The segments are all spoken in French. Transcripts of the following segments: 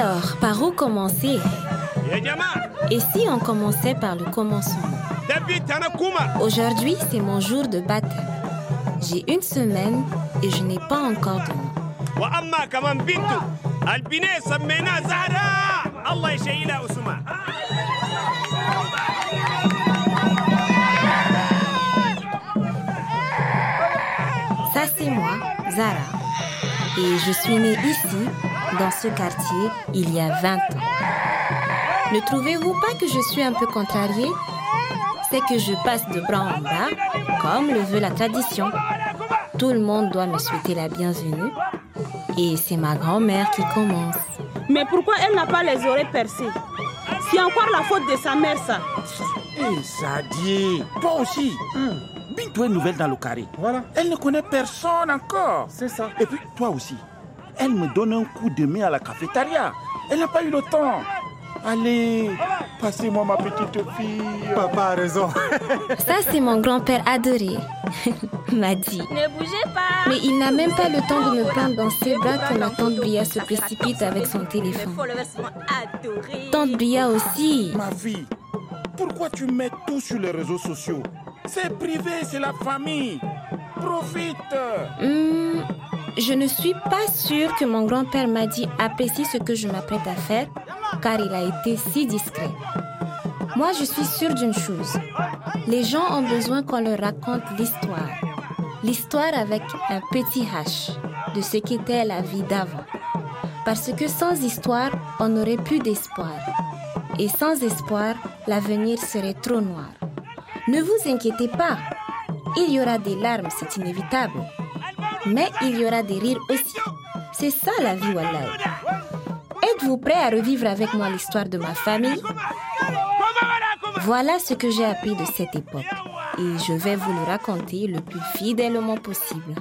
Alors, par où commencer? Et si on commençait par le commencement? Aujourd'hui, c'est mon jour de baptême. J'ai une semaine et je n'ai pas encore de nom. Ça, c'est moi, Zara. Et je suis née ici, dans ce quartier, il y a 20 ans. Ne trouvez-vous pas que je suis un peu contrariée? C'est que je passe de bras en bras, comme le veut la tradition. Tout le monde doit me souhaiter la bienvenue. Et c'est ma grand-mère qui commence. Mais pourquoi elle n'a pas les oreilles percées? C'est encore la faute de sa mère, ça. Hé, hey, Sadie, toi aussi. Bintou est nouvelle dans le carré. Voilà. Elle ne connaît personne encore. C'est ça. Et puis, toi aussi. Elle me donne un coup de main à la cafétéria. Elle n'a pas eu le temps. Allez, passez-moi ma petite fille. Papa a raison. Ça, c'est mon grand-père adoré. m'a dit. Ne bougez pas. Mais il n'a même pas le temps de me prendre dans ses bras que ma tante Bria se précipite avec son téléphone. Tante Bria aussi. Ma vie, pourquoi tu mets tout sur les réseaux sociaux? C'est privé, c'est la famille. Profite. Hmm, je ne suis pas sûre que mon grand-père m'a dit apprécie ce que je m'apprête à faire, car il a été si discret. Moi, je suis sûre d'une chose. Les gens ont besoin qu'on leur raconte l'histoire. L'histoire avec un petit H de ce qu'était la vie d'avant. Parce que sans histoire, on n'aurait plus d'espoir. Et sans espoir, l'avenir serait trop noir. Ne vous inquiétez pas. Il y aura des larmes, c'est inévitable. Mais il y aura des rires aussi. C'est ça la vie, Wallah. Êtes-vous prêt à revivre avec moi l'histoire de ma famille? Voilà ce que j'ai appris de cette époque. Et je vais vous le raconter le plus fidèlement possible.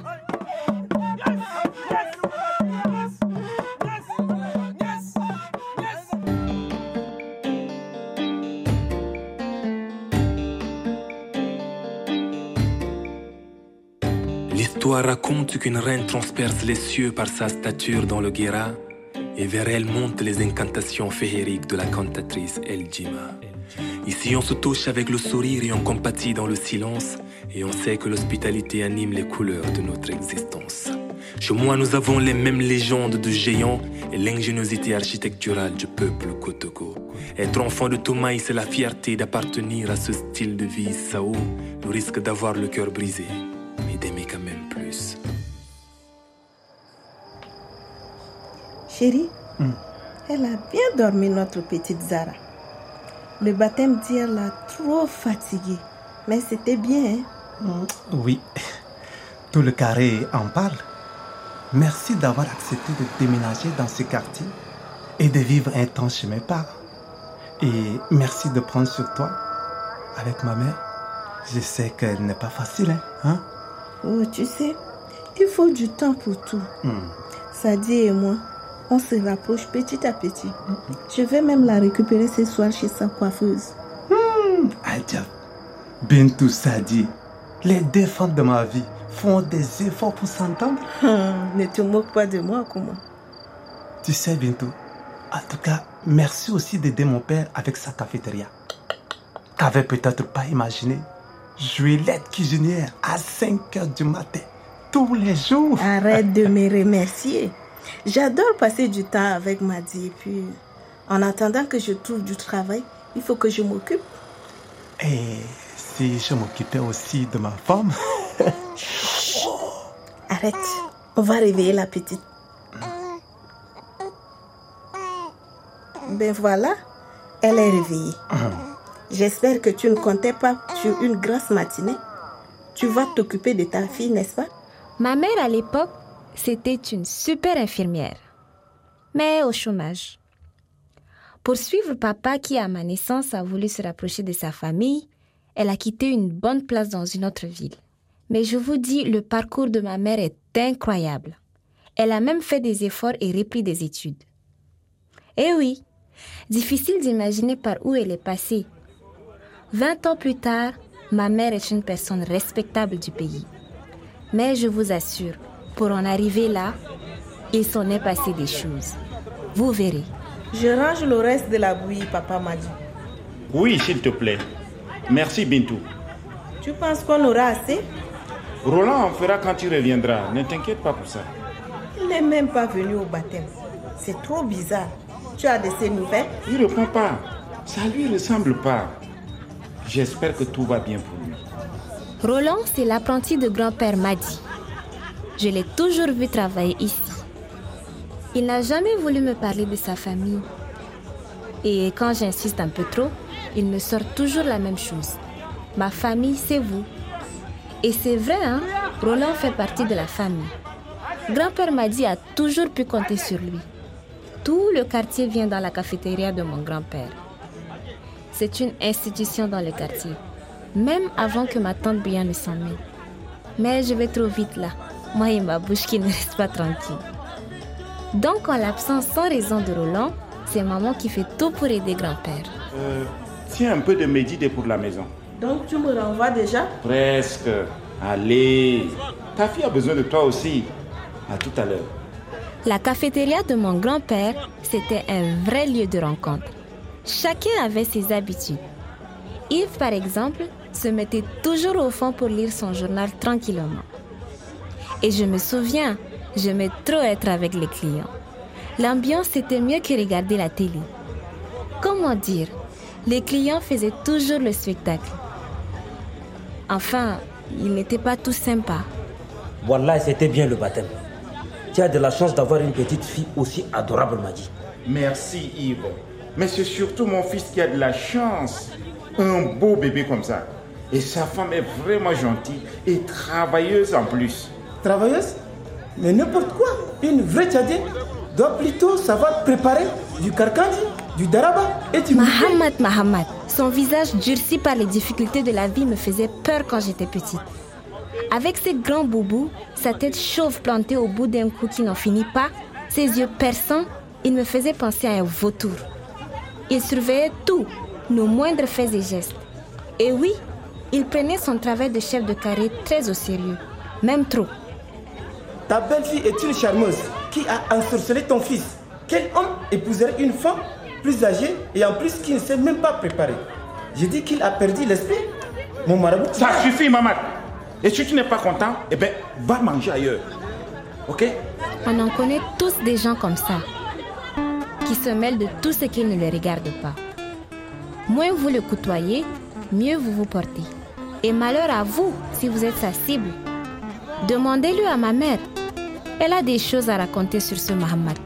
L'histoire raconte qu'une reine transperce les cieux par sa stature dans le Guéra et vers elle montent les incantations féeriques de la cantatrice El Jima. Ici, on se touche avec le sourire et on compatit dans le silence et on sait que l'hospitalité anime les couleurs de notre existence. Chez moi, nous avons les mêmes légendes de géants et l'ingéniosité architecturale du peuple Kotoko. Être enfant de Toumaï, c'est la fierté d'appartenir à ce style de vie Sao, le risque d'avoir le cœur brisé, d'aimer quand même plus. Chérie, elle a bien dormi, notre petite Zara. Le baptême d'hier l'a trop fatiguée. Mais c'était bien, hein? Oui, tout le carré en parle. Merci d'avoir accepté de déménager dans ce quartier et de vivre un temps chez mes parents. Et merci de prendre sur toi avec ma mère. Je sais qu'elle n'est pas facile, hein? hein? Oh, tu sais, il faut du temps pour tout. Sadie et moi, on se rapproche petit à petit. Je vais même la récupérer ce soir chez sa coiffeuse. Adja, Bintou Sadi, les deux femmes de ma vie font des efforts pour s'entendre. Hum, ne te moque pas de moi, comment Tu sais, Bintou, en tout cas, merci aussi d'aider mon père avec sa cafétéria. T'avais peut-être pas imaginé. Juliette cuisinière à 5 heures du matin, tous les jours. Arrête de me remercier. J'adore passer du temps avec Madi et puis, en attendant que je trouve du travail, il faut que je m'occupe. Et si je m'occupais aussi de ma femme Arrête, on va réveiller la petite. Ben voilà, elle est réveillée. J'espère que tu ne comptais pas sur une grasse matinée. Tu vas t'occuper de ta fille, n'est-ce pas? Ma mère, à l'époque, c'était une super infirmière, mais au chômage. Pour suivre papa qui, à ma naissance, a voulu se rapprocher de sa famille, elle a quitté une bonne place dans une autre ville. Mais je vous dis, le parcours de ma mère est incroyable. Elle a même fait des efforts et repris des études. Eh oui, difficile d'imaginer par où elle est passée. Vingt ans plus tard, ma mère est une personne respectable du pays. Mais je vous assure, pour en arriver là, il s'en est passé des choses. Vous verrez. Je range le reste de la bouillie, papa m'a dit. Oui, s'il te plaît. Merci, Bintou. Tu penses qu'on aura assez? Roland en fera quand tu reviendras. Ne t'inquiète pas pour ça. Il n'est même pas venu au baptême. C'est trop bizarre. Tu as de ses nouvelles? Il ne répond pas. Ça lui ressemble pas. J'espère que tout va bien pour lui. Roland, c'est l'apprenti de grand-père Madi. Je l'ai toujours vu travailler ici. Il n'a jamais voulu me parler de sa famille. Et quand j'insiste un peu trop, il me sort toujours la même chose. Ma famille, c'est vous. Et c'est vrai, hein? Roland fait partie de la famille. Grand-père Madi a toujours pu compter sur lui. Tout le quartier vient dans la cafétéria de mon grand-père. C'est une institution dans le quartier, même avant que ma tante Bien ne s'en mêle. Mais je vais trop vite là, moi et ma bouche qui ne reste pas tranquille. Donc, en l'absence sans raison de Roland, c'est maman qui fait tout pour aider grand-père. Euh, tiens un peu de méditer pour la maison. Donc tu me renvoies déjà? Presque. Allez. Ta fille a besoin de toi aussi. À tout à l'heure. La cafétéria de mon grand-père, c'était un vrai lieu de rencontre. Chacun avait ses habitudes. Yves, par exemple, se mettait toujours au fond pour lire son journal tranquillement. Et je me souviens, j'aimais trop être avec les clients. L'ambiance était mieux que regarder la télé. Comment dire Les clients faisaient toujours le spectacle. Enfin, ils n'étaient pas tous sympas. Voilà, c'était bien le baptême. Tu as de la chance d'avoir une petite fille aussi adorable, Madi. Merci Yves. Mais c'est surtout mon fils qui a de la chance. Un beau bébé comme ça. Et sa femme est vraiment gentille et travailleuse en plus. Travailleuse Mais n'importe quoi. Une vraie tchadienne doit plutôt savoir préparer du karkandi, du daraba et du Mahamad Mahamad, son visage durci par les difficultés de la vie me faisait peur quand j'étais petite. Avec ses grands boubous, sa tête chauve plantée au bout d'un cou qui n'en finit pas, ses yeux perçants, il me faisait penser à un vautour. Il surveillait tout, nos moindres faits et gestes. Et oui, il prenait son travail de chef de carré très au sérieux, même trop. Ta belle-fille est une charmeuse qui a ensorcelé ton fils. Quel homme épouserait une femme plus âgée et en plus qui ne s'est même pas préparée? J'ai dit qu'il a perdu l'esprit. Mon marabout. Ça suffit, maman. Et si tu n'es pas content, eh bien, va manger ailleurs. Ok? On en connaît tous des gens comme ça, qui se mêlent de tout ce qui ne les regarde pas. Moins vous le côtoyez, mieux vous vous portez. Et malheur à vous si vous êtes sa cible. Demandez-le à ma mère. Elle a des choses à raconter sur ce Mohammed.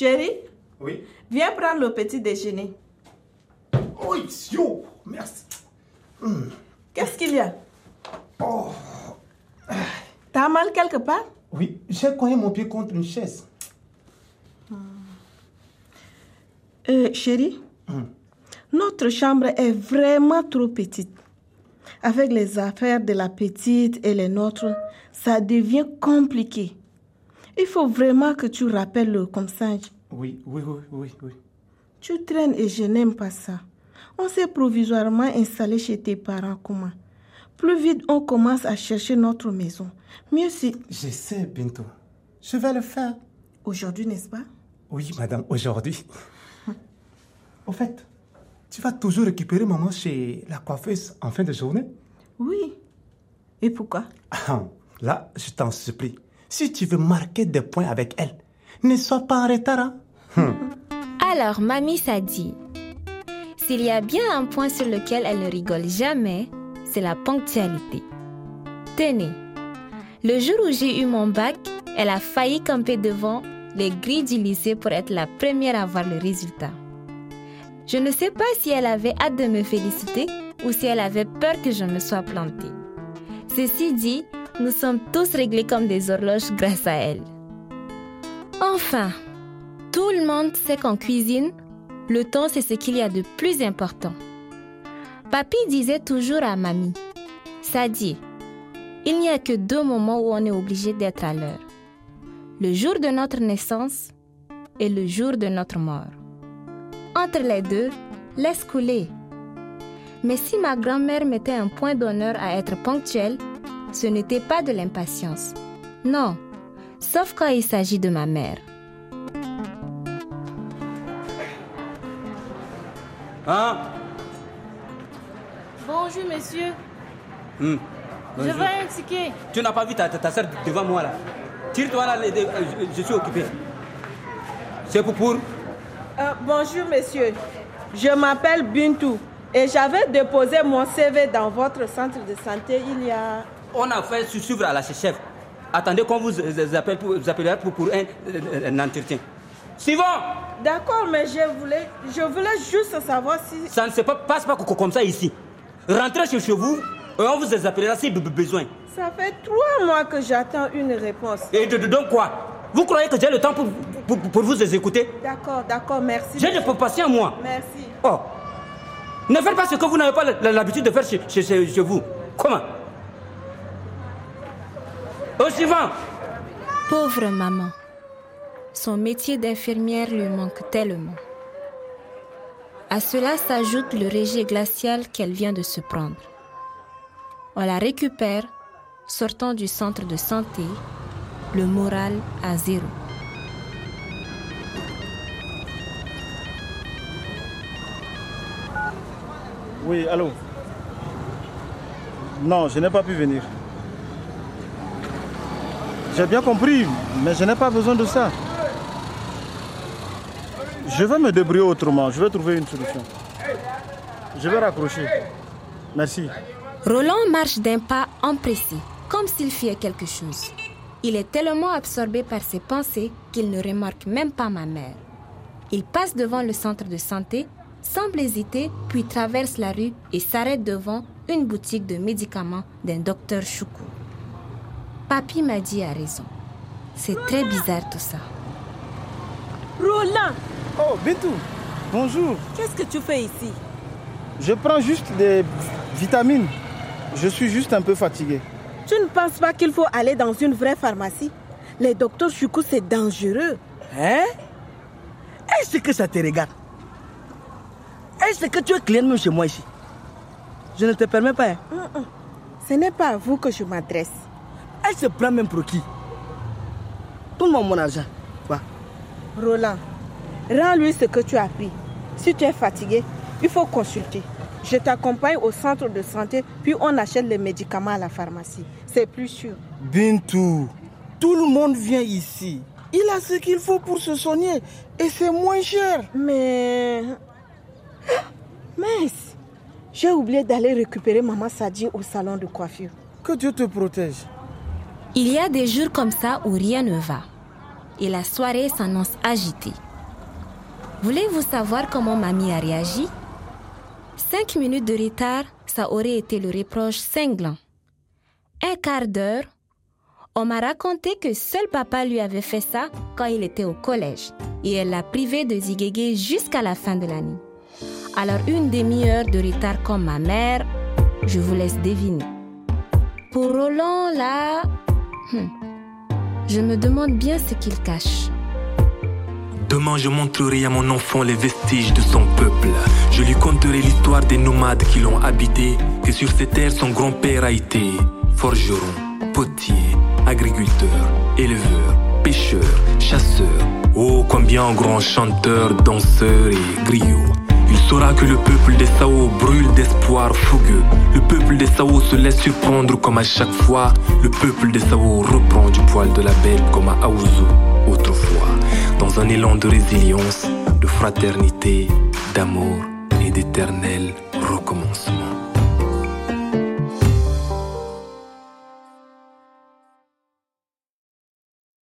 Chérie, Oui. viens prendre le petit déjeuner. Oui, yo, merci. Qu'est-ce qu'il y a? T'as mal quelque part? Oui, j'ai cogné mon pied contre une chaise. Euh, Chérie, notre chambre est vraiment trop petite. Avec les affaires de la petite et les nôtres, ça devient compliqué. Il faut vraiment que tu rappelles le consigne. Oui, oui, oui, oui, oui. Tu traînes et je n'aime pas ça. On s'est provisoirement installé chez tes parents comment Plus vite on commence à chercher notre maison, mieux c'est Je sais, Bintou. Je vais le faire. aujourd'hui, n'est-ce pas? Oui, madame, aujourd'hui. Au fait, tu vas toujours récupérer maman chez la coiffeuse en fin de journée? Oui. Et pourquoi? Ah, Là, je t'en supplie. Si tu veux marquer des points avec elle, ne sois pas en retard. hein. Alors, mamie s'a dit, s'il y a bien un point sur lequel elle ne rigole jamais, c'est la ponctualité. Tenez, le jour où j'ai eu mon bac, elle a failli camper devant les grilles du lycée pour être la première à voir le résultat. Je ne sais pas si elle avait hâte de me féliciter ou si elle avait peur que je me sois plantée. Ceci dit, nous sommes tous réglés comme des horloges grâce à elle. Enfin, tout le monde sait qu'en cuisine, le temps c'est ce qu'il y a de plus important. Papy disait toujours à mamie, Ça dit, il n'y a que deux moments où on est obligé d'être à l'heure. Le jour de notre naissance et le jour de notre mort. Entre les deux, laisse couler. Mais si ma grand-mère mettait un point d'honneur à être ponctuelle, ce n'était pas de l'impatience. Non, sauf quand il s'agit de ma mère. Hein? Bonjour, monsieur. Hmm. Je veux un ticket. Tu n'as pas vu ta, ta, ta soeur devant moi là Tire-toi là, euh, je, je suis occupé. C'est pour pour. Euh, bonjour, monsieur. Je m'appelle Bintou et j'avais déposé mon CV dans votre centre de santé il y a... On a fait suivre à la chef. Attendez qu'on vous euh, appelle pour, vous appellera pour, pour un, euh, un entretien. Suivant D'accord, mais je voulais, je voulais juste savoir si... Ça ne se pa- passe pas co- comme ça ici. Rentrez chez, vous et on vous appellera si be- be- besoin. Ça fait trois mois que j'attends une réponse. Et de, de- donc quoi? Vous croyez que j'ai le temps pour, pour, pour vous écouter? D'accord, d'accord, merci. J'ai de patience moi. Merci. Oh Ne faites pas ce que vous n'avez pas l'habitude de faire chez- chez- chez vous. Comment? Au suivant Pauvre maman. Son métier d'infirmière lui manque tellement. À cela s'ajoute le régime glacial qu'elle vient de se prendre. On la récupère, sortant du centre de santé, le moral à zéro. Oui, allô Non, je n'ai pas pu venir. J'ai bien compris, mais je n'ai pas besoin de ça. Je vais me débrouiller autrement, je vais trouver une solution. Je vais raccrocher. Merci. Roland marche d'un pas empressé, comme s'il fiait quelque chose. Il est tellement absorbé par ses pensées qu'il ne remarque même pas ma mère. Il passe devant le centre de santé, semble hésiter, puis traverse la rue et s'arrête devant une boutique de médicaments d'un docteur Choukou. Papy m'a dit a raison. C'est très bizarre tout ça. Roland, Oh, Bintou, bonjour. qu'est-ce que tu fais ici? Je prends juste des vitamines. Je suis juste un peu fatigué. Tu ne penses pas qu'il faut aller dans une vraie pharmacie? Les docteurs Choukou, c'est dangereux. Hein? Est-ce que ça te regarde? Est-ce que tu es client même chez moi ici? Je ne te permets pas. hein? Ce n'est pas à vous que je m'adresse. Elle se prend même pour qui? Donne-moi mon argent. Va. Roland, rends-lui ce que tu as pris. Si tu es fatigué, il faut consulter. Je t'accompagne au centre de santé, puis on achète les médicaments à la pharmacie. C'est plus sûr. Bintou, tout le monde vient ici. Il a ce qu'il faut pour se soigner et c'est moins cher. Mais... Mince J'ai oublié d'aller récupérer Maman Sadi au salon de coiffure. Que Dieu te protège. Il y a des jours comme ça où rien ne va. Et la soirée s'annonce agitée. Voulez-vous savoir comment mamie a réagi? Cinq minutes de retard, ça aurait été le reproche cinglant. Un quart d'heure, on m'a raconté que seul papa lui avait fait ça quand il était au collège. Et elle l'a privé de ziguéguer jusqu'à la fin de l'année. Alors une demi-heure de retard comme ma mère, je vous laisse deviner. Pour Roland, là, Hmm. Je me demande bien ce qu'il cache. Demain, je montrerai à mon enfant les vestiges de son peuple. Je lui conterai l'histoire des nomades qui l'ont habité, que sur ces terres son grand-père a été forgeron, potier, agriculteur, éleveur, pêcheur, chasseur. Oh, combien grand chanteur, danseur et griot. Saura que le peuple des Sao brûle d'espoir fougueux. Le peuple des Sao se laisse surprendre comme à chaque fois. Le peuple des Sao reprend du poil de la bête comme à Aouzou autrefois. Dans un élan de résilience, de fraternité, d'amour et d'éternel recommencement.